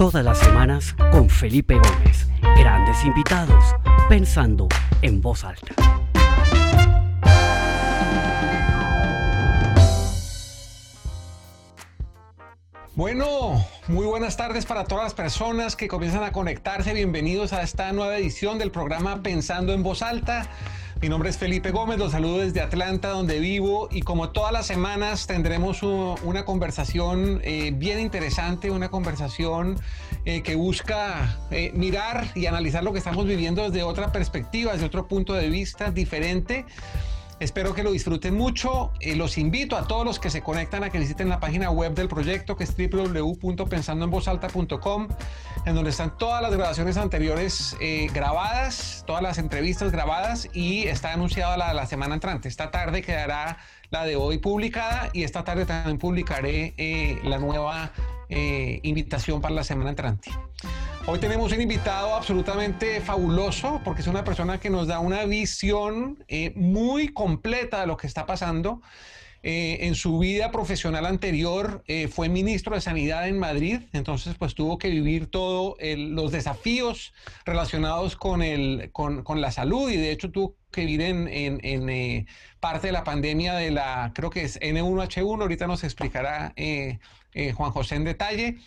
Todas las semanas con Felipe Gómez. Grandes invitados, pensando en voz alta. Bueno, muy buenas tardes para todas las personas que comienzan a conectarse. Bienvenidos a esta nueva edición del programa Pensando en Voz Alta. Mi nombre es Felipe Gómez, los saludo desde Atlanta, donde vivo, y como todas las semanas tendremos una conversación eh, bien interesante, una conversación eh, que busca eh, mirar y analizar lo que estamos viviendo desde otra perspectiva, desde otro punto de vista diferente. Espero que lo disfruten mucho. Eh, los invito a todos los que se conectan a que visiten la página web del proyecto que es www.pensandoenvozalta.com en donde están todas las grabaciones anteriores eh, grabadas, todas las entrevistas grabadas y está anunciada la, la semana entrante. Esta tarde quedará la de hoy publicada y esta tarde también publicaré eh, la nueva invitación para la semana entrante. Hoy tenemos un invitado absolutamente fabuloso porque es una persona que nos da una visión eh, muy completa de lo que está pasando. Eh, en su vida profesional anterior eh, fue ministro de Sanidad en Madrid, entonces pues tuvo que vivir todos los desafíos relacionados con, la salud. Y de hecho tuvo que vivir en, en, parte de la pandemia de la, creo que es N1H1, ahorita nos explicará Juan José en detalle.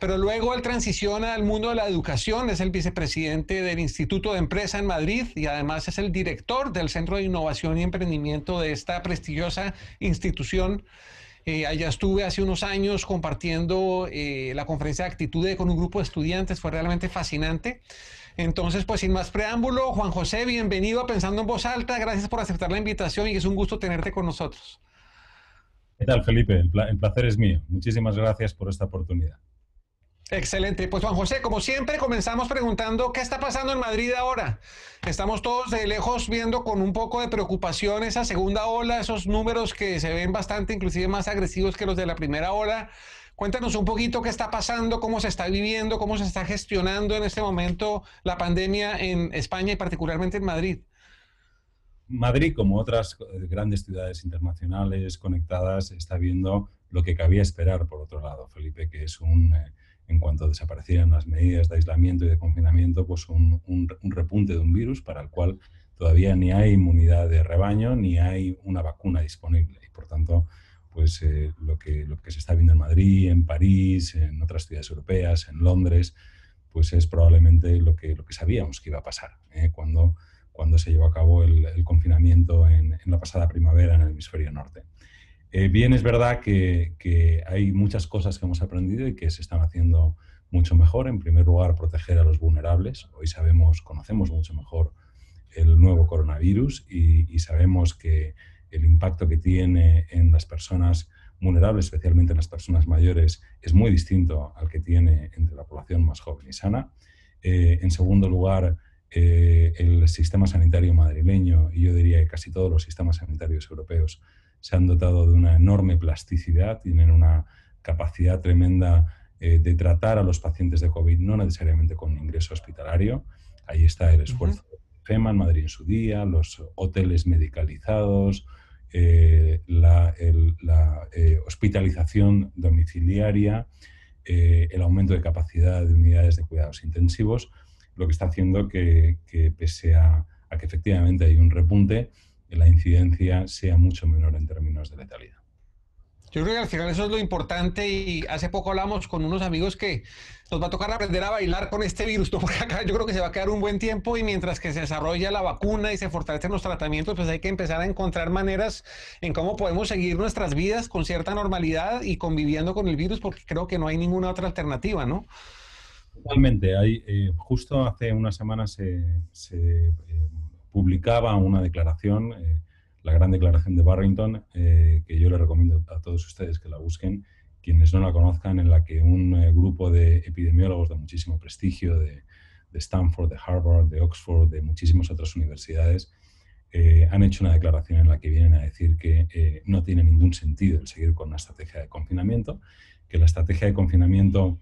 Pero luego él transiciona al mundo de la educación, es el vicepresidente del Instituto de Empresa en Madrid y además es el director del Centro de Innovación y Emprendimiento de esta prestigiosa institución. Eh, allá estuve hace unos años compartiendo eh, la conferencia de actitudes con un grupo de estudiantes, fue realmente fascinante. Entonces, pues sin más preámbulo, Juan José, bienvenido a Pensando en Voz Alta, gracias por aceptar la invitación y es un gusto tenerte con nosotros. ¿Qué tal, Felipe? El, placer es mío. Muchísimas gracias por esta oportunidad. Excelente. Pues Juan José, como siempre, comenzamos preguntando qué está pasando en Madrid ahora. Estamos todos de lejos viendo con un poco de preocupación esa segunda ola, esos números que se ven bastante, inclusive más agresivos que los de la primera ola. Cuéntanos un poquito qué está pasando, cómo se está viviendo, cómo se está gestionando en este momento la pandemia en España y particularmente en Madrid. Madrid, como otras grandes ciudades internacionales conectadas, está viendo lo que cabía esperar, por otro lado, Felipe, que es un... Eh, en cuanto desaparecieran las medidas de aislamiento y de confinamiento, pues un, repunte de un virus para el cual todavía ni hay inmunidad de rebaño ni hay una vacuna disponible. Y por tanto, pues eh, lo, que, lo que se está viendo en Madrid, en París, en otras ciudades europeas, en Londres, pues es probablemente lo que, lo que sabíamos que iba a pasar ¿eh? cuando, cuando se llevó a cabo el, confinamiento en, en, la pasada primavera en el hemisferio norte. Eh, bien, es verdad que, hay muchas cosas que hemos aprendido y que se están haciendo mucho mejor. En primer lugar, proteger a los vulnerables. Hoy sabemos, conocemos mucho mejor el nuevo coronavirus y, sabemos que el impacto que tiene en las personas vulnerables, especialmente en las personas mayores, es muy distinto al que tiene entre la población más joven y sana. Eh, en segundo lugar, eh, el sistema sanitario madrileño, y yo diría que casi todos los sistemas sanitarios europeos, se han dotado de una enorme plasticidad, tienen una capacidad tremenda eh, de tratar a los pacientes de COVID, no necesariamente con ingreso hospitalario. Ahí está el esfuerzo de FEMA en Madrid en su día, los hoteles medicalizados, eh, la, eh, hospitalización domiciliaria, el aumento de capacidad de unidades de cuidados intensivos, lo que está haciendo que, pese a que efectivamente hay un repunte, la incidencia sea mucho menor en términos de letalidad. Yo creo que al final eso es lo importante y hace poco hablamos con unos amigos que nos va a tocar aprender a bailar con este virus, porque acá yo creo que se va a quedar un buen tiempo y mientras que se desarrolla la vacuna y se fortalecen los tratamientos, pues hay que empezar a encontrar maneras en cómo podemos seguir nuestras vidas con cierta normalidad y conviviendo con el virus, porque creo que no hay ninguna otra alternativa, ¿no? Totalmente. Hay, eh, justo hace unas semanas se, eh, publicaba una declaración, eh, la gran declaración de Barrington, que yo le recomiendo a todos ustedes que la busquen, quienes no la conozcan, en la que un grupo de epidemiólogos de muchísimo prestigio, de, Stanford, de Harvard, de Oxford, de muchísimas otras universidades, han hecho una declaración en la que vienen a decir que no tiene ningún sentido el seguir con una estrategia de confinamiento, que la estrategia de confinamiento,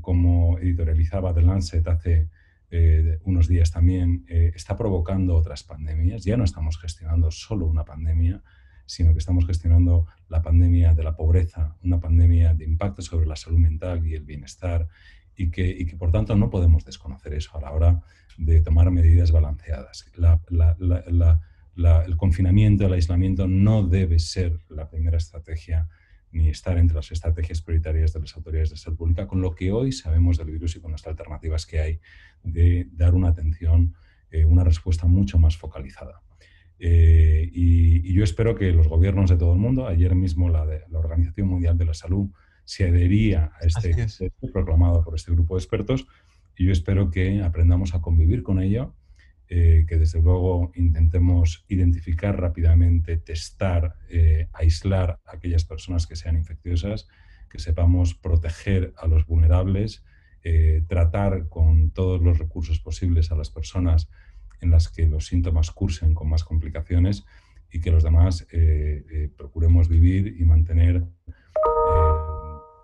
como editorializaba The Lancet hace eh, unos días también, eh, está provocando otras pandemias. Ya no estamos gestionando solo una pandemia, sino que estamos gestionando la pandemia de la pobreza, una pandemia de impacto sobre la salud mental y el bienestar y que, y que, por tanto no podemos desconocer eso a la hora de tomar medidas balanceadas. el confinamiento, el aislamiento no debe ser la primera estrategia ni estar entre las estrategias prioritarias de las autoridades de salud pública, con lo que hoy sabemos del virus y con las alternativas que hay de dar una atención, eh, una respuesta mucho más focalizada. Eh, y, yo espero que los gobiernos de todo el mundo, ayer mismo la, la Organización Mundial de la Salud se adhería a este, este proclamado por este grupo de expertos, y yo espero que aprendamos a convivir con ello eh, que desde luego intentemos identificar rápidamente, testar, eh, aislar a aquellas personas que sean infecciosas, que sepamos proteger a los vulnerables, eh, tratar con todos los recursos posibles a las personas en las que los síntomas cursen con más complicaciones y que los demás procuremos vivir y mantener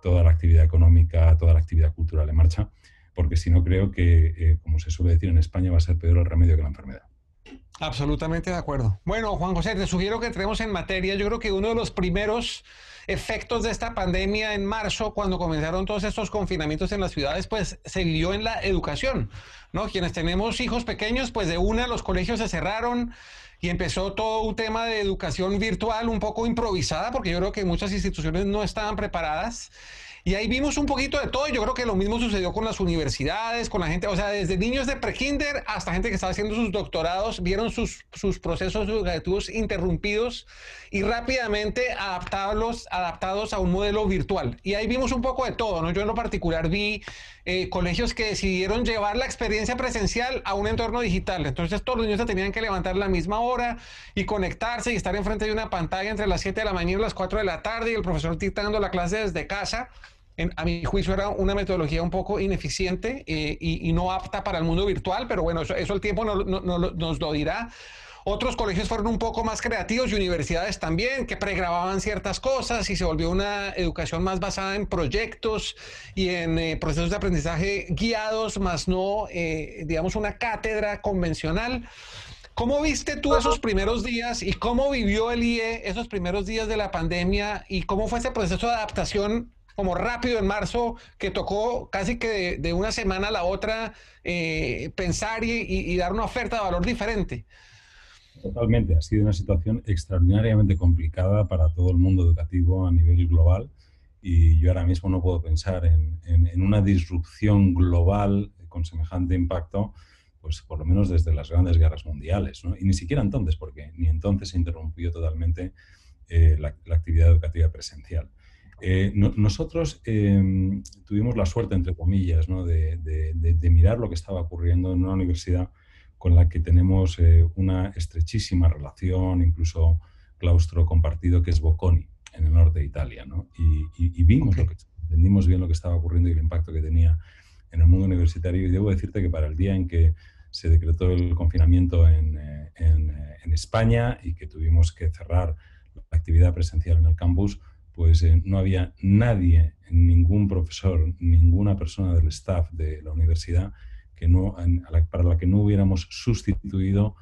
toda la actividad económica, toda la actividad cultural en marcha porque si no creo que, eh, como se suele decir en España, va a ser peor el remedio que la enfermedad. Absolutamente de acuerdo. Bueno, Juan José, te sugiero que entremos en materia. Yo creo que uno de los primeros efectos de esta pandemia en marzo, cuando comenzaron todos estos confinamientos en las ciudades, pues se dio en la educación, ¿no? Quienes tenemos hijos pequeños, pues de una los colegios se cerraron y empezó todo un tema de educación virtual un poco improvisada, porque yo creo que muchas instituciones no estaban preparadas. Y ahí vimos un poquito de todo. Yo creo que lo mismo sucedió con las universidades, con la gente, o sea, desde niños de prekinder hasta gente que estaba haciendo sus doctorados, vieron sus, sus procesos educativos interrumpidos y rápidamente adaptados, adaptados a un modelo virtual. Y ahí vimos un poco de todo, ¿no? Yo en lo particular vi eh, colegios que decidieron llevar la experiencia presencial a un entorno digital. Entonces todos los niños se tenían que levantar a la misma hora y conectarse y estar enfrente de una pantalla entre las 7 de la mañana y las 4 de la tarde y el profesor dictando la clase desde casa a mi juicio era una metodología un poco ineficiente eh, y, no apta para el mundo virtual, pero bueno, eso, el tiempo nos lo dirá. Otros colegios fueron un poco más creativos y universidades también, que pregrababan ciertas cosas y se volvió una educación más basada en proyectos y en eh, procesos de aprendizaje guiados, más no, eh, digamos, una cátedra convencional. ¿Cómo viste tú esos primeros días y cómo vivió el IE esos primeros días de la pandemia y cómo fue ese proceso de adaptación como rápido en marzo, que tocó casi que de, una semana a la otra eh, pensar y, dar una oferta de valor diferente. Totalmente, ha sido una situación extraordinariamente complicada para todo el mundo educativo a nivel global y yo ahora mismo no puedo pensar en, una disrupción global con semejante impacto, pues por lo menos desde las grandes guerras mundiales, y ni siquiera entonces, porque ni entonces se interrumpió totalmente eh, la, actividad educativa presencial. Eh, nosotros em, tuvimos la suerte, entre comillas, de, mirar lo que estaba ocurriendo en una universidad con la que tenemos eh, una estrechísima relación, incluso claustro compartido, que es Bocconi, en el norte de Italia. Y, vimos lo que, entendimos bien lo que estaba ocurriendo y el impacto que tenía en el mundo universitario. Y debo decirte que para el día en que se decretó el confinamiento en, eh, en España y que tuvimos que cerrar la actividad presencial en el campus, pues eh, no había nadie, ningún profesor, ninguna persona del staff de la universidad que no, para la que no hubiéramos sustituido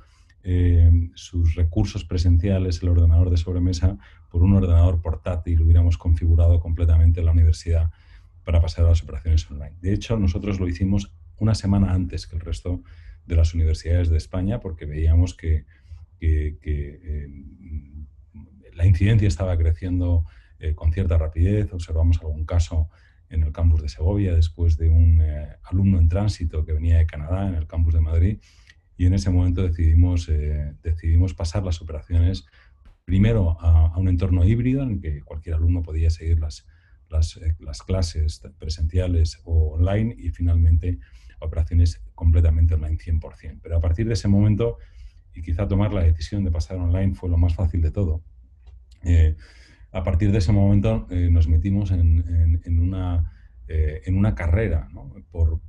eh, sus recursos presenciales, el ordenador de sobremesa, por un ordenador portátil, hubiéramos configurado completamente la universidad para pasar a las operaciones online. De hecho, nosotros lo hicimos una semana antes que el resto de las universidades de España porque veíamos que, eh, la incidencia estaba creciendo eh, con cierta rapidez. Observamos algún caso en el campus de Segovia después de un eh, alumno en tránsito que venía de Canadá en el campus de Madrid y en ese momento decidimos, eh, decidimos pasar las operaciones primero a, un entorno híbrido en el que cualquier alumno podía seguir las, las, las clases presenciales o online y finalmente operaciones completamente online 100%. Pero a partir de ese momento, y quizá tomar la decisión de pasar online fue lo más fácil de todo, a partir de ese momento eh, nos metimos en, una, eh, en una, carrera por,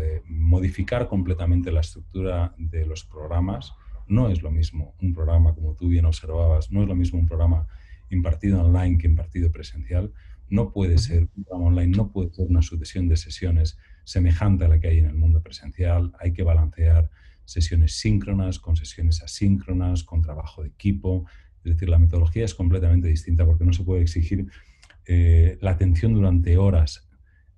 eh, modificar completamente la estructura de los programas. No es lo mismo un programa, como tú bien observabas, no es lo mismo un programa impartido online que impartido presencial. No puede ser un programa online, no puede ser una sucesión de sesiones semejante a la que hay en el mundo presencial. Hay que balancear sesiones síncronas con sesiones asíncronas, con trabajo de equipo, es decir, la metodología es completamente distinta porque no se puede exigir eh, la atención durante horas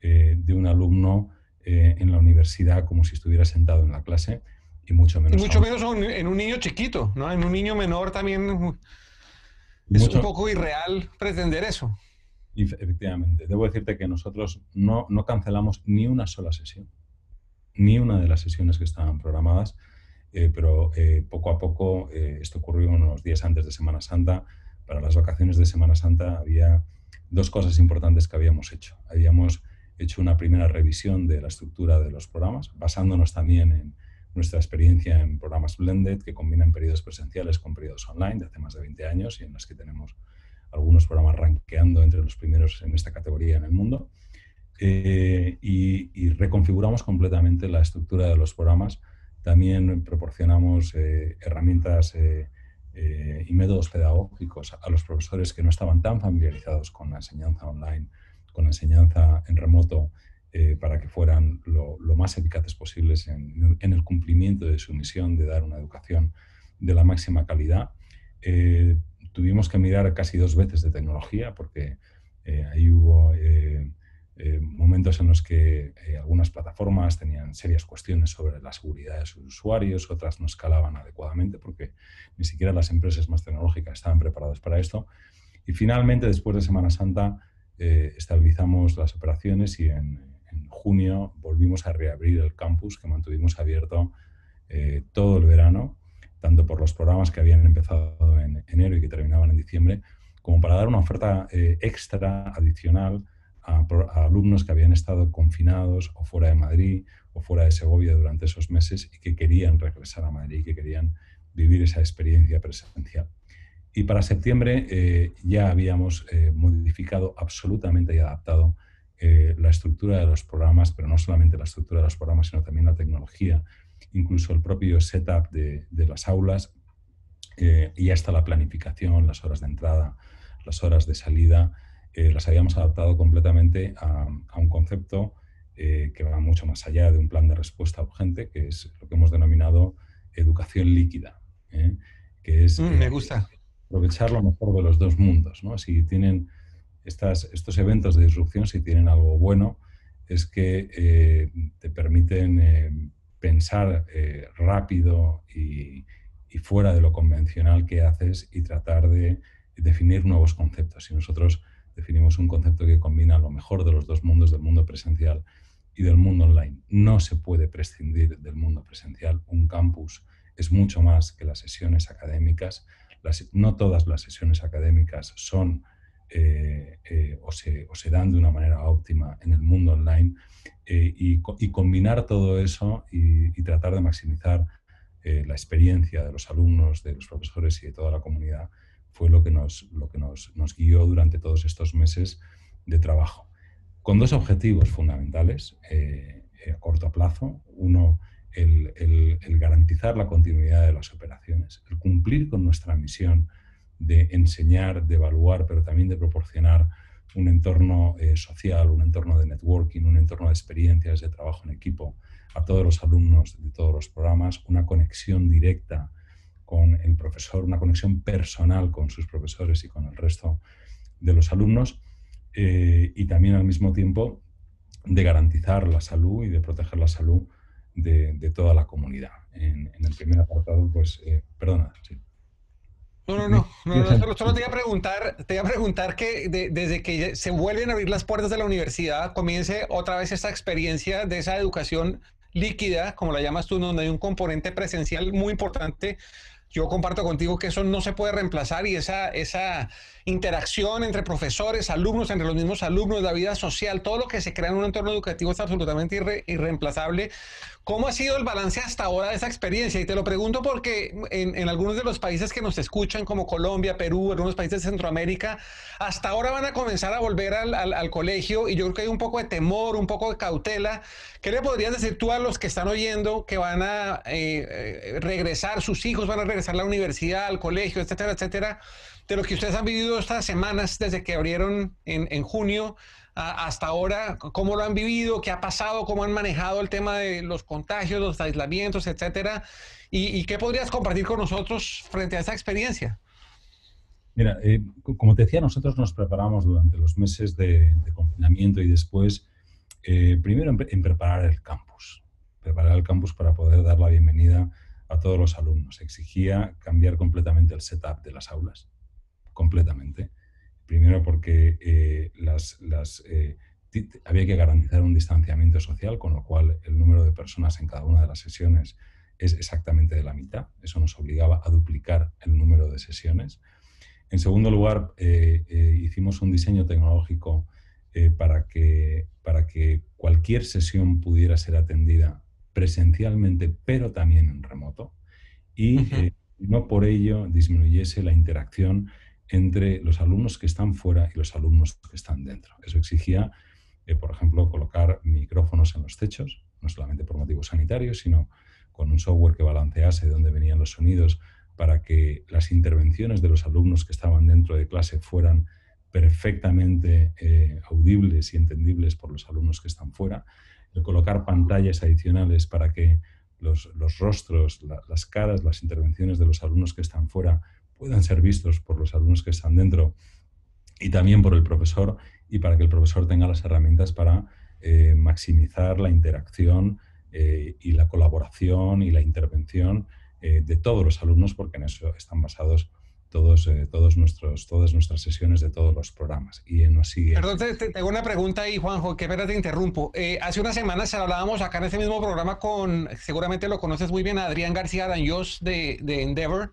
de un alumno en la universidad como si estuviera sentado en la clase y mucho menos. Y mucho menos en un niño chiquito, ¿no? En un niño menor también es un poco irreal pretender eso. Efectivamente. Debo decirte que nosotros no, no cancelamos ni una sola sesión, ni una de las sesiones que estaban programadas, eh, pero eh, poco a poco, eh, esto ocurrió unos días antes de Semana Santa, para las vacaciones de Semana Santa había dos cosas importantes que habíamos hecho. Habíamos hecho una primera revisión de la estructura de los programas, basándonos también en nuestra experiencia en programas blended que combinan periodos presenciales con periodos online de hace más de 20 años y en los que tenemos algunos programas rankeando entre los primeros en esta categoría en el mundo. Y, reconfiguramos completamente la estructura de los programas. También proporcionamos eh, herramientas eh, y métodos pedagógicos a los profesores que no estaban tan familiarizados con la enseñanza online, con la enseñanza en remoto, para que fueran lo, más eficaces posibles en, en, el cumplimiento de su misión de dar una educación de la máxima calidad. Tuvimos que mirar casi dos veces de tecnología porque eh, ahí hubo eh, eh, momentos en los que algunas plataformas tenían serias cuestiones sobre la seguridad de sus usuarios, otras no escalaban adecuadamente porque ni siquiera las empresas más tecnológicas estaban preparadas para esto. Y finalmente, después de Semana Santa, estabilizamos las operaciones y en, en, junio volvimos a reabrir el campus que mantuvimos abierto todo el verano tanto por los programas que habían empezado en enero y que terminaban en diciembre, como para dar una oferta eh, extra, adicional, a, alumnos que habían estado confinados o fuera de Madrid o fuera de Segovia durante esos meses y que querían regresar a Madrid, que querían vivir esa experiencia presencial. Y para septiembre eh, ya habíamos eh, modificado absolutamente y adaptado la estructura de los programas, pero no solamente la estructura de los programas, sino también la tecnología incluso el propio setup de, las aulas eh, y hasta la planificación, las horas de entrada, las horas de salida, eh, las habíamos adaptado completamente a, un concepto eh, que va mucho más allá de un plan de respuesta urgente, que es lo que hemos denominado educación líquida, que es mm, me gusta. aprovechar lo mejor de los dos mundos. ¿no? Si tienen estas, estos eventos de disrupción, si tienen algo bueno, es que te permiten pensar eh, rápido y, fuera de lo convencional que haces y tratar de definir nuevos conceptos. Y nosotros definimos un concepto que combina lo mejor de los dos mundos, del mundo presencial y del mundo online. No se puede prescindir del mundo presencial. Un campus es mucho más que las sesiones académicas. no todas las sesiones académicas son eh, eh, o, se, dan de una manera óptima en el mundo online eh, y, combinar todo eso y, tratar de maximizar la experiencia de los alumnos, de los profesores y de toda la comunidad fue lo que nos, lo que nos, guió durante todos estos meses de trabajo. Con dos objetivos fundamentales a corto plazo. Uno, el, el garantizar la continuidad de las operaciones, el cumplir con nuestra misión de enseñar, de evaluar, pero también de proporcionar un entorno eh, social, un entorno de networking, un entorno de experiencias, de trabajo en equipo a todos los alumnos de todos los programas, una conexión directa con el profesor, una conexión personal con sus profesores y con el resto de los alumnos eh, y también al mismo tiempo de garantizar la salud y de proteger la salud de, toda la comunidad. En, el primer apartado, pues, eh, perdona, sí. No, no, no, no, solo, te iba a preguntar, te iba a preguntar que desde que se vuelven a abrir las puertas de la universidad, comience otra vez esta experiencia de esa educación líquida, como la llamas tú, donde hay un componente presencial muy importante. Yo comparto contigo que eso no se puede reemplazar y esa, esa interacción entre profesores, alumnos, entre los mismos alumnos, la vida social, todo lo que se crea en un entorno educativo es absolutamente irreemplazable. ¿Cómo ha sido el balance hasta ahora de esa experiencia? Y te lo pregunto porque en, algunos de los países que nos escuchan, como Colombia, Perú, algunos países de Centroamérica, hasta ahora van a comenzar a volver al, colegio y yo creo que hay un poco de temor, un poco de cautela. ¿Qué le podrías decir tú a los que están oyendo que van a eh, eh, regresar, sus hijos van a regresar a la universidad, al colegio, etcétera, etcétera? de lo que ustedes han vivido estas semanas desde que abrieron en, junio hasta ahora, cómo lo han vivido, qué ha pasado, cómo han manejado el tema de los contagios, los aislamientos, etcétera, y, qué podrías compartir con nosotros frente a esa experiencia. Mira, eh, como te decía, nosotros nos preparamos durante los meses de, confinamiento y después primero en, preparar el campus, preparar el campus para poder dar la bienvenida a todos los alumnos. Exigía cambiar completamente el setup de las aulas, completamente. Primero porque las, las había que garantizar un distanciamiento social, con lo cual el número de personas en cada una de las sesiones es exactamente de la mitad. Eso nos obligaba a duplicar el número de sesiones. En segundo lugar, eh, eh, hicimos un diseño tecnológico eh, para, que, para que cualquier sesión pudiera ser atendida presencialmente, pero también en remoto, y no por ello disminuyese la interacción entre los alumnos que están fuera y los alumnos que están dentro. Eso exigía por ejemplo, colocar micrófonos en los techos, no solamente por motivos sanitarios, sino con un software que balancease de dónde venían los sonidos para que las intervenciones de los alumnos que estaban dentro de clase fueran perfectamente eh, audibles y entendibles por los alumnos que están fuera, colocar pantallas adicionales para que los, rostros, las caras, las intervenciones de los alumnos que están fuera puedan ser vistos por los alumnos que están dentro y también por el profesor y para que el profesor tenga las herramientas para eh, maximizar la interacción eh, y la colaboración y la intervención eh, de todos los alumnos, porque en eso están basados todos, todos nuestros, todas nuestras sesiones de todos los programas. Y nos sigue. Perdón, te, tengo una pregunta ahí, Juanjo, que pena te interrumpo. hace unas semanas hablábamos acá en este mismo programa con, seguramente lo conoces muy bien, Adrián García Araños de, de Endeavor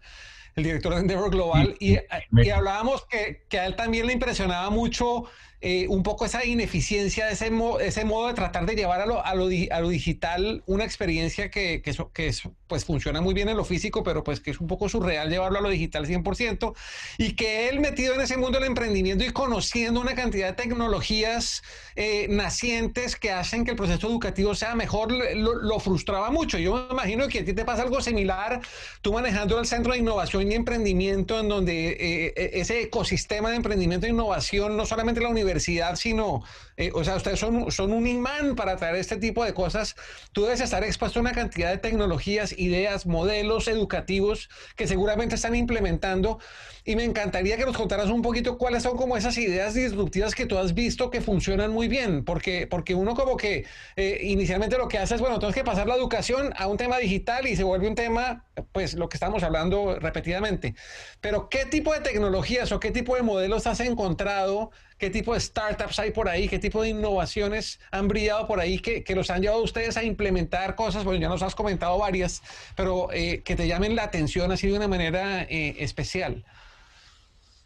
el director de Endeavor Global, y, y hablábamos que, que, a él también le impresionaba mucho eh, un poco esa ineficiencia, ese, ese modo de tratar de llevar a lo, a lo, a lo digital una experiencia que, que, que pues funciona muy bien en lo físico, pero pues que es un poco surreal llevarlo a lo digital 100%, y que él metido en ese mundo del emprendimiento y conociendo una cantidad de tecnologías eh, nacientes que hacen que el proceso educativo sea mejor, lo, frustraba mucho. Yo me imagino que a ti te pasa algo similar, tú manejando el Centro de Innovación y Emprendimiento, en donde eh, ese ecosistema de emprendimiento e innovación, no solamente la universidad, sino, eh, o sea, ustedes son, son un imán para traer este tipo de cosas. Tú debes estar expuesto a una cantidad de tecnologías, ideas, modelos educativos que seguramente están implementando. Y me encantaría que nos contaras un poquito cuáles son como esas ideas disruptivas que tú has visto que funcionan muy bien, porque, porque uno como que eh, inicialmente lo que hace es, bueno, tienes que pasar la educación a un tema digital y se vuelve un tema, pues lo que estamos hablando repetidamente. Pero ¿qué tipo de tecnologías o qué tipo de modelos has encontrado qué tipo de startups hay por ahí, qué tipo de innovaciones han brillado por ahí que, los han llevado a ustedes a implementar cosas, bueno, ya nos has comentado varias, pero eh, que te llamen la atención así de una manera eh, especial.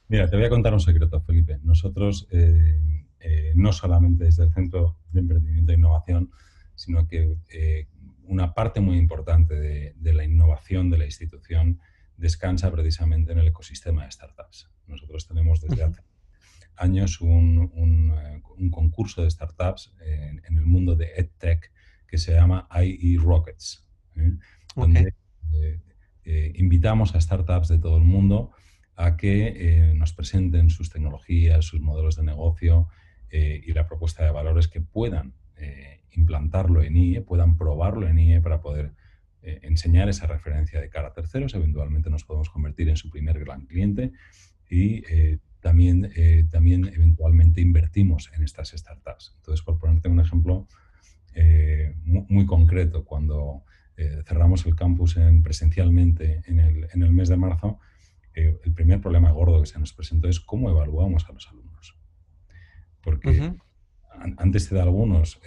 Mira, te voy a contar un secreto, Felipe. Nosotros, eh, no solamente desde el Centro de Emprendimiento e Innovación, sino que una parte muy importante de, la innovación de la institución descansa precisamente en el ecosistema de startups. Nosotros tenemos desde hace años un, eh, un, concurso de startups en, el mundo de EdTech que se llama IE Rockets, ¿eh? donde eh, invitamos a startups de todo el mundo a que nos presenten sus tecnologías, sus modelos de negocio y la propuesta de valores que puedan implantarlo en IE, puedan probarlo en IE para poder enseñar esa referencia de cara a terceros. Eventualmente nos podemos convertir en su primer gran cliente y también, eh, también eventualmente invertimos en estas startups. Entonces, por ponerte un ejemplo eh, muy, concreto, cuando eh, cerramos el campus en, presencialmente en el, en el, mes de marzo, el primer problema gordo que se nos presentó es cómo evaluamos a los alumnos. Porque antes te da algunos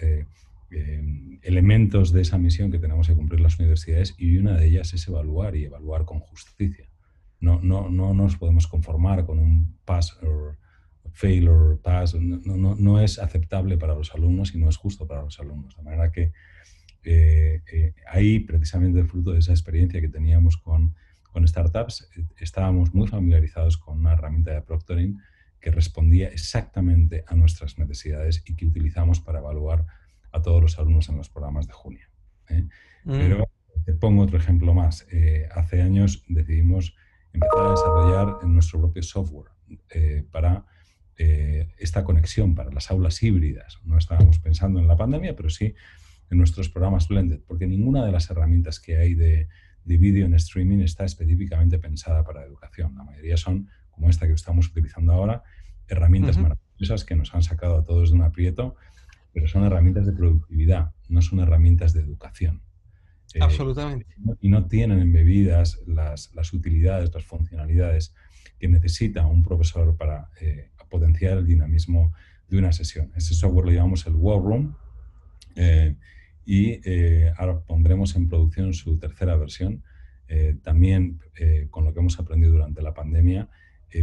elementos de esa misión que tenemos que cumplir las universidades y una de ellas es evaluar y evaluar con justicia. No, no, no nos podemos conformar con un pass or fail or pass. No, no, no, es aceptable para los alumnos y no es justo para los alumnos. De manera que eh, eh, ahí, precisamente, fruto de esa experiencia que teníamos con, con startups, eh, estábamos muy familiarizados con una herramienta de proctoring que respondía exactamente a nuestras necesidades y que utilizamos para evaluar a todos los alumnos en los programas de junio. Mm. Pero te pongo otro ejemplo más. hace años decidimos empezar a desarrollar en nuestro propio software eh, para eh, esta conexión, para las aulas híbridas. No estábamos pensando en la pandemia, pero sí en nuestros programas Blended, porque ninguna de las herramientas que hay de, de vídeo en streaming está específicamente pensada para educación. La mayoría son, como esta que estamos utilizando ahora, herramientas maravillosas que nos han sacado a todos de un aprieto pero son herramientas de productividad, no son herramientas de educación. Eh, Absolutamente. y no tienen embebidas las, las, utilidades, las funcionalidades que necesita un profesor para eh, potenciar el dinamismo de una sesión. Ese software lo llamamos el War Room eh, y ahora pondremos en producción su tercera versión, también con lo que hemos aprendido durante la pandemia,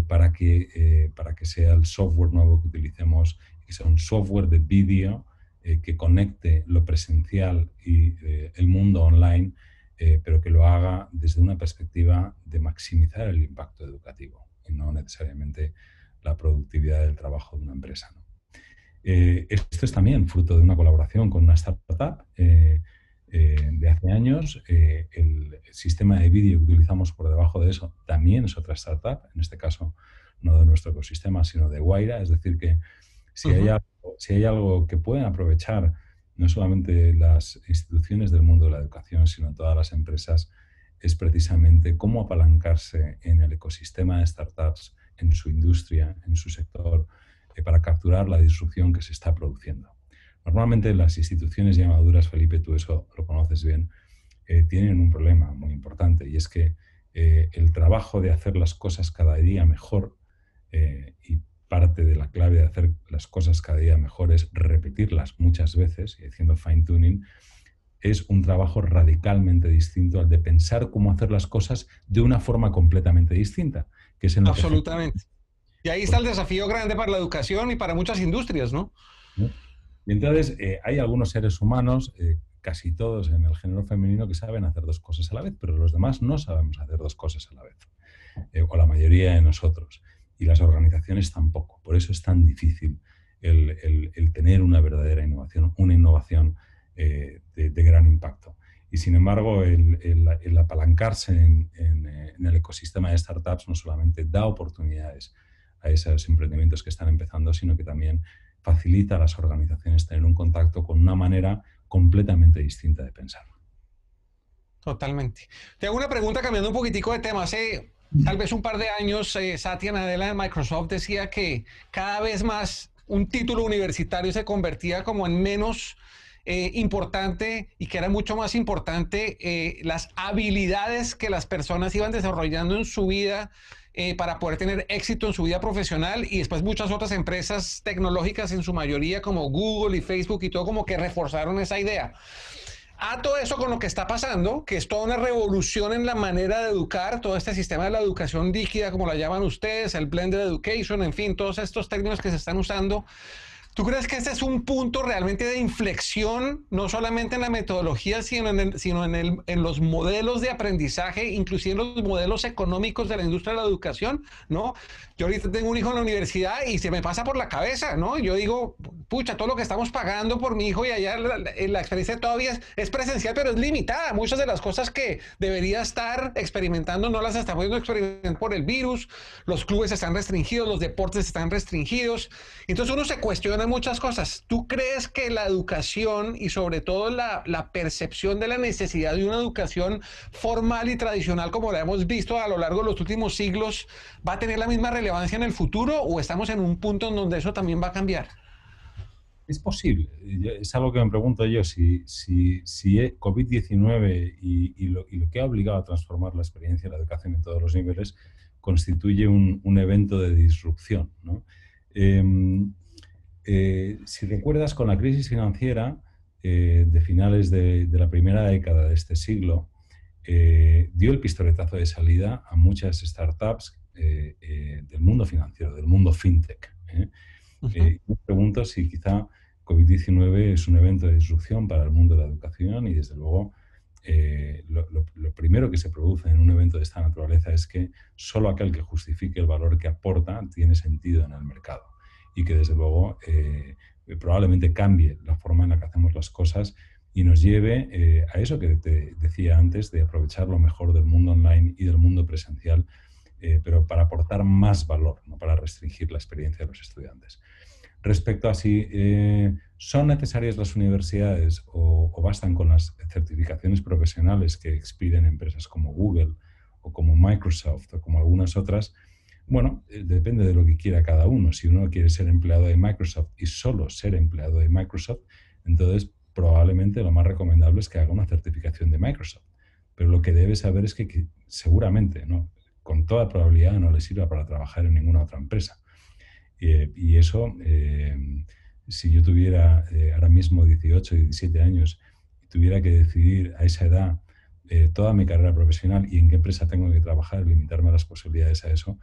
para, que, para que sea el software nuevo que utilicemos, que sea un software de vídeo eh, que conecte lo presencial y eh, el mundo online, eh, pero que lo haga desde una perspectiva de maximizar el impacto educativo y no necesariamente la productividad del trabajo de una empresa. esto es también fruto de una colaboración con una startup de hace años. el sistema de vídeo que utilizamos por debajo de eso también es otra startup, en este caso no de nuestro ecosistema, sino de Guaira, es decir, que si, hay algo, si hay algo que pueden aprovechar no solamente las instituciones del mundo de la educación, sino todas las empresas, es precisamente cómo apalancarse en el ecosistema de startups, en su industria, en su sector, eh, para capturar la disrupción que se está produciendo. Normalmente las instituciones ya maduras, Felipe, tú eso lo conoces bien, eh, tienen un problema muy importante y es que eh, el trabajo de hacer las cosas cada día mejor y parte de la clave de hacer las cosas cada día mejor es repetirlas muchas veces y haciendo fine tuning, es un trabajo radicalmente distinto al de pensar cómo hacer las cosas de una forma completamente distinta. Que es Absolutamente. Y ahí está el desafío grande para la educación y para muchas industrias, ¿no? Y entonces eh, hay algunos seres humanos, eh, casi todos en el género femenino, que saben hacer dos cosas a la vez, pero los demás no sabemos hacer dos cosas a la vez, eh, o la mayoría de nosotros y las organizaciones tampoco. Por eso es tan difícil el, tener una verdadera innovación, una innovación eh, de, gran impacto. Y sin embargo, el, apalancarse en, el ecosistema de startups no solamente da oportunidades a esos emprendimientos que están empezando, sino que también facilita a las organizaciones tener un contacto con una manera completamente distinta de pensar. Totalmente. Te hago una pregunta cambiando un poquitico de tema. Hace tal vez un par de años, eh, Satya Nadella de Microsoft decía que cada vez más un título universitario se convertía como en menos eh, importante y que era mucho más importante eh, las habilidades que las personas iban desarrollando en su vida para poder tener éxito en su vida profesional y después muchas otras empresas tecnológicas en su mayoría como Google y Facebook y todo como que reforzaron esa idea a todo eso con lo que está pasando, que es toda una revolución en la manera de educar, todo este sistema de la educación líquida, como la llaman ustedes, el blended education, en fin, todos estos términos que se están usando. ¿Tú crees que este es un punto realmente de inflexión, no solamente en la metodología, sino en, sino en, el, en los modelos de aprendizaje, inclusive en los modelos económicos de la industria de la educación? ¿no? Yo ahorita tengo un hijo en la universidad y se me pasa por la cabeza, ¿no? Yo digo, pucha, todo lo que estamos pagando por mi hijo y allá la, la experiencia todavía es, presencial, pero es limitada. Muchas de las cosas que debería estar experimentando no las está pudiendo experimentar por el virus, los clubes están restringidos, los deportes están restringidos. Entonces uno se cuestiona muchas cosas. ¿Tú crees que la educación y sobre todo la, percepción de la necesidad de una educación formal y tradicional como la hemos visto a lo largo de los últimos siglos va a tener la misma relevancia? en el futuro o estamos en un punto en donde eso también va a cambiar? Es posible. Es algo que me pregunto yo, si, si, si COVID-19 y, lo, y, lo, que ha obligado a transformar la experiencia de la educación en todos los niveles constituye un, un evento de disrupción. ¿no? Em, eh, si recuerdas, con la crisis financiera eh, de finales de, de, la primera década de este siglo, eh, dio el pistoletazo de salida a muchas startups del mundo financiero, del mundo fintech. me pregunto si quizá COVID-19 es un evento de disrupción para el mundo de la educación y desde luego lo, primero que se produce en un evento de esta naturaleza es que solo aquel que justifique el valor que aporta tiene sentido en el mercado y que desde luego probablemente cambie la forma en la que hacemos las cosas y nos lleve a eso que te decía antes, de aprovechar lo mejor del mundo online y del mundo presencial eh, pero para aportar más valor, no para restringir la experiencia de los estudiantes. Respecto a si eh, son necesarias las universidades o, bastan con las certificaciones profesionales que expiden empresas como Google o como Microsoft o como algunas otras, Bueno, eh, depende de lo que quiera cada uno. Si uno quiere ser empleado de Microsoft y solo ser empleado de Microsoft, entonces probablemente lo más recomendable es que haga una certificación de Microsoft. Pero lo que debe saber es que, seguramente, ¿no? con toda probabilidad, no le sirva para trabajar en ninguna otra empresa. y eso, eh, si yo tuviera eh, ahora mismo 18, 17 años y tuviera que decidir a esa edad toda mi carrera profesional y en qué empresa tengo que trabajar, limitarme las posibilidades a eso,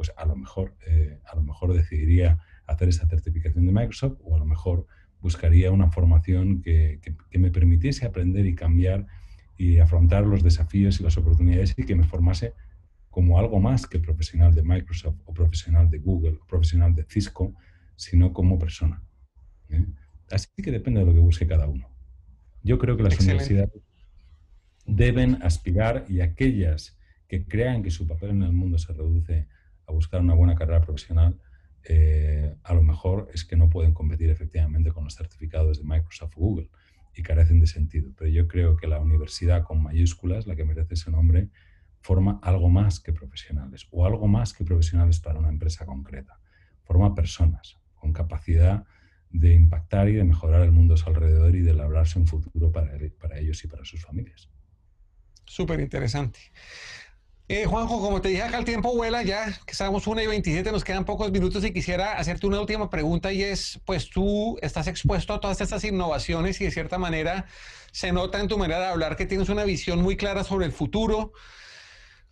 pues a lo mejor, eh, a lo mejor decidiría hacer esa certificación de Microsoft o a lo mejor buscaría una formación que, me permitiese aprender y cambiar y afrontar los desafíos y las oportunidades y que me formase como algo más que profesional de Microsoft o profesional de Google o profesional de Cisco, sino como persona. ¿eh? Así que depende de lo que busque cada uno. Yo creo que las universidades deben aspirar y aquellas que crean que su papel en el mundo se reduce a buscar una buena carrera profesional, eh, a lo mejor es que no pueden competir efectivamente con los certificados de Microsoft o Google y carecen de sentido. Pero yo creo que la universidad con mayúsculas, la que merece ese nombre, forma algo más que profesionales o algo más que profesionales para una empresa concreta. Forma personas con capacidad de impactar y de mejorar el mundo a su alrededor y de labrarse un futuro para, para ellos y para sus familias. Súper interesante. Eh, Juanjo, como te dije acá, el tiempo vuela ya, que estamos 1 y 27, nos quedan pocos minutos y quisiera hacerte una última pregunta y es, pues tú estás expuesto a todas estas innovaciones y de cierta manera se nota en tu manera de hablar que tienes una visión muy clara sobre el futuro.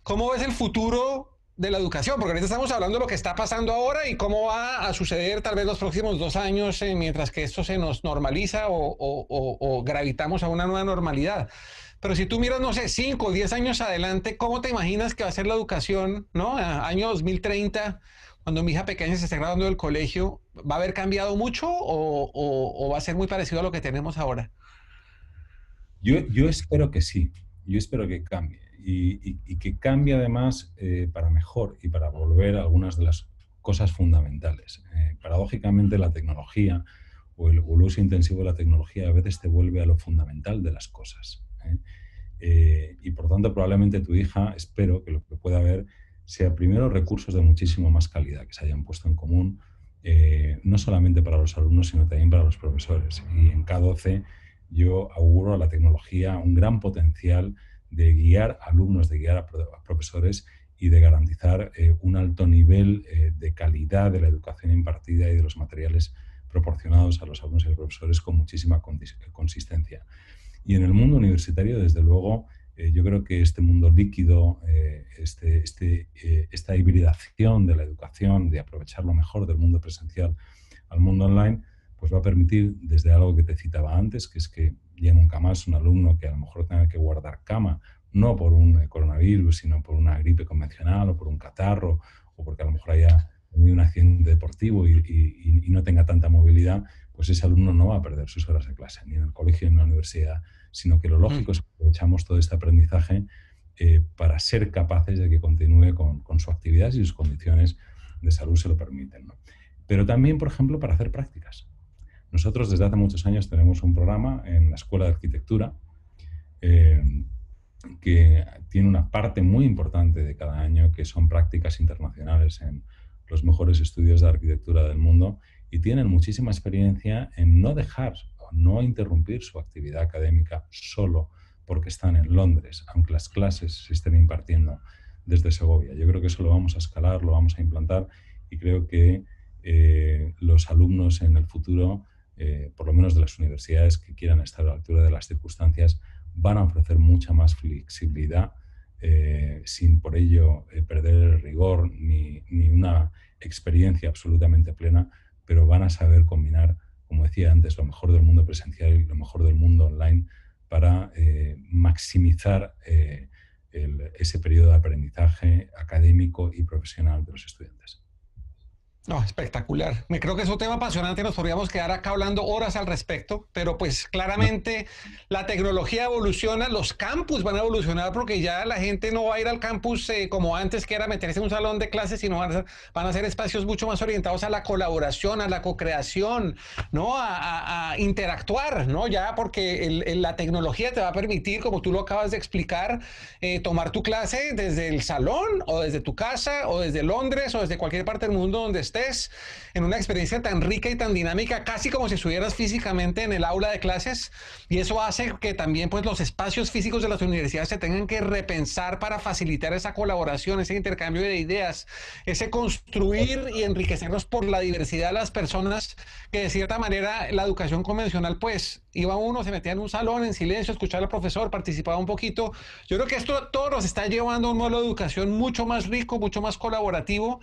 ¿Cómo ves el futuro de la educación? Porque ahorita estamos hablando de lo que está pasando ahora y cómo va a suceder tal vez los próximos dos años eh, mientras que esto se nos normaliza o gravitamos a una nueva normalidad. Pero si tú miras, no sé, 5 o 10 años adelante, ¿cómo te imaginas que va a ser la educación, ¿no? año 2030, cuando mi hija pequeña se esté graduando del colegio, ¿va a haber cambiado mucho o, va a ser muy parecido a lo que tenemos ahora? Yo, yo espero que sí, yo espero que cambie y, que cambie además eh, para mejor y para volver a algunas de las cosas fundamentales. Eh, paradójicamente la tecnología o el, o el uso intensivo de la tecnología a veces te vuelve a lo fundamental de las cosas. ¿Eh? Eh, y por tanto, probablemente tu hija, espero que lo que pueda haber sea primero recursos de muchísimo más calidad que se hayan puesto en común, eh, no solamente para los alumnos, sino también para los profesores. Y en K12 yo auguro a la tecnología un gran potencial de guiar alumnos, de guiar a, profesores y de garantizar un alto nivel de calidad de la educación impartida y de los materiales proporcionados a los alumnos y los profesores con muchísima consistencia. Y en el mundo universitario, desde luego, eh, yo creo que este mundo líquido, eh, este, este, eh, esta hibridación de la educación, de aprovechar lo mejor del mundo presencial al mundo online, pues va a permitir desde algo que te citaba antes, que es que ya nunca más un alumno que a lo mejor tenga que guardar cama, no por un coronavirus, sino por una gripe convencional o por un catarro, o porque a lo mejor haya tenido un accidente deportivo y, y no tenga tanta movilidad, pues ese alumno no va a perder sus horas de clase, ni en el colegio ni en la universidad, sino que lo lógico mm. es que aprovechamos todo este aprendizaje eh, para ser capaces de que continúe con, su actividad y sus condiciones de salud se lo permiten. Pero también, por ejemplo, para hacer prácticas. Nosotros desde hace muchos años tenemos un programa en la Escuela de Arquitectura eh, que tiene una parte muy importante de cada año que son prácticas internacionales en los mejores estudios de arquitectura del mundo y tienen muchísima experiencia en no dejar no interrumpir su actividad académica solo porque están en Londres, aunque las clases se estén impartiendo desde Segovia. Yo creo que eso lo vamos a escalar, lo vamos a implantar y creo que eh, los alumnos en el futuro, eh, por lo menos de las universidades que quieran estar a la altura de las circunstancias, van a ofrecer mucha más flexibilidad eh, sin por ello perder el rigor ni, ni una experiencia absolutamente plena pero van a saber combinar, como decía antes, lo mejor del mundo presencial y lo mejor del mundo online para eh, maximizar eh, ese periodo de aprendizaje académico y profesional de los estudiantes. No, espectacular. Me creo que es un tema apasionante. Nos podríamos quedar acá hablando horas al respecto, pero pues claramente la tecnología evoluciona, los campus van a evolucionar porque ya la gente no va a ir al campus eh, como antes, que era meterse en un salón de clases, sino van a, van a ser espacios mucho más orientados a la colaboración, a la co-creación, ¿no? A, interactuar, ¿no? Ya porque la tecnología te va a permitir, como tú lo acabas de explicar, eh, tomar tu clase desde el salón o desde tu casa o desde Londres o desde cualquier parte del mundo donde estés en una experiencia tan rica y tan dinámica, casi como si estuvieras físicamente en el aula de clases. Y eso hace que también pues, los espacios físicos de las universidades se tengan que repensar para facilitar esa colaboración, ese intercambio de ideas, ese construir y enriquecernos por la diversidad de las personas, que de cierta manera la educación convencional, pues iba uno, se metía en un salón en silencio, escuchar al profesor, participaba un poquito. Yo creo que esto todo nos está llevando a un modelo de educación mucho más rico, mucho más colaborativo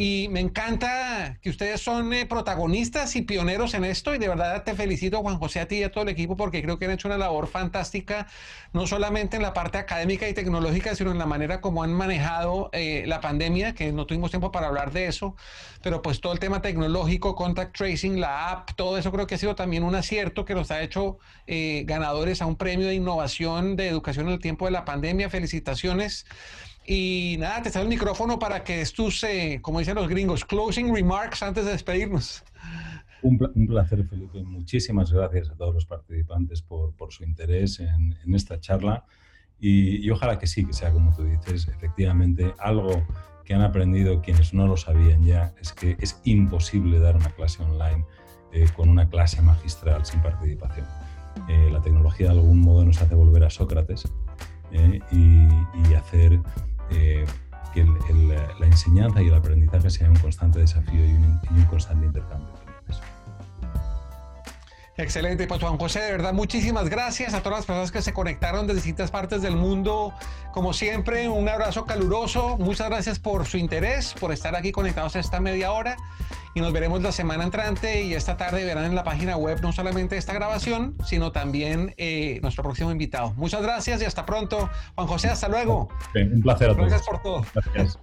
y me encanta que ustedes son eh, protagonistas y pioneros en esto y de verdad te felicito Juan José a ti y a todo el equipo porque creo que han hecho una labor fantástica, no solamente en la parte académica y tecnológica, sino en la manera como han manejado eh, la pandemia, que no tuvimos tiempo para hablar de eso, pero pues todo el tema tecnológico, contact tracing, la app, todo eso creo que ha sido también un acierto que nos ha hecho eh, ganadores a un premio de innovación de educación en el tiempo de la pandemia. Felicitaciones. Y nada, te sale el micrófono para que tus, eh, como dicen los gringos, closing remarks antes de despedirnos. Un, placer, Felipe. Muchísimas gracias a todos los participantes por, por su interés en, en esta charla. Y, y, ojalá que sí, que sea como tú dices, efectivamente, algo que han aprendido quienes no lo sabían ya es que es imposible dar una clase online eh, con una clase magistral sin participación. Eh, la tecnología de algún modo nos hace volver a Sócrates y, y hacer eh, que la enseñanza y el aprendizaje sea un constante desafío y un, constante intercambio. Excelente, pues Juan José, de verdad, muchísimas gracias a todas las personas que se conectaron de distintas partes del mundo. Como siempre, un abrazo caluroso. Muchas gracias por su interés, por estar aquí conectados esta media hora y nos veremos la semana entrante y esta tarde verán en la página web no solamente esta grabación, sino también eh, nuestro próximo invitado. Muchas gracias y hasta pronto. Juan José, hasta luego. un placer a todos. Gracias por todo. Gracias.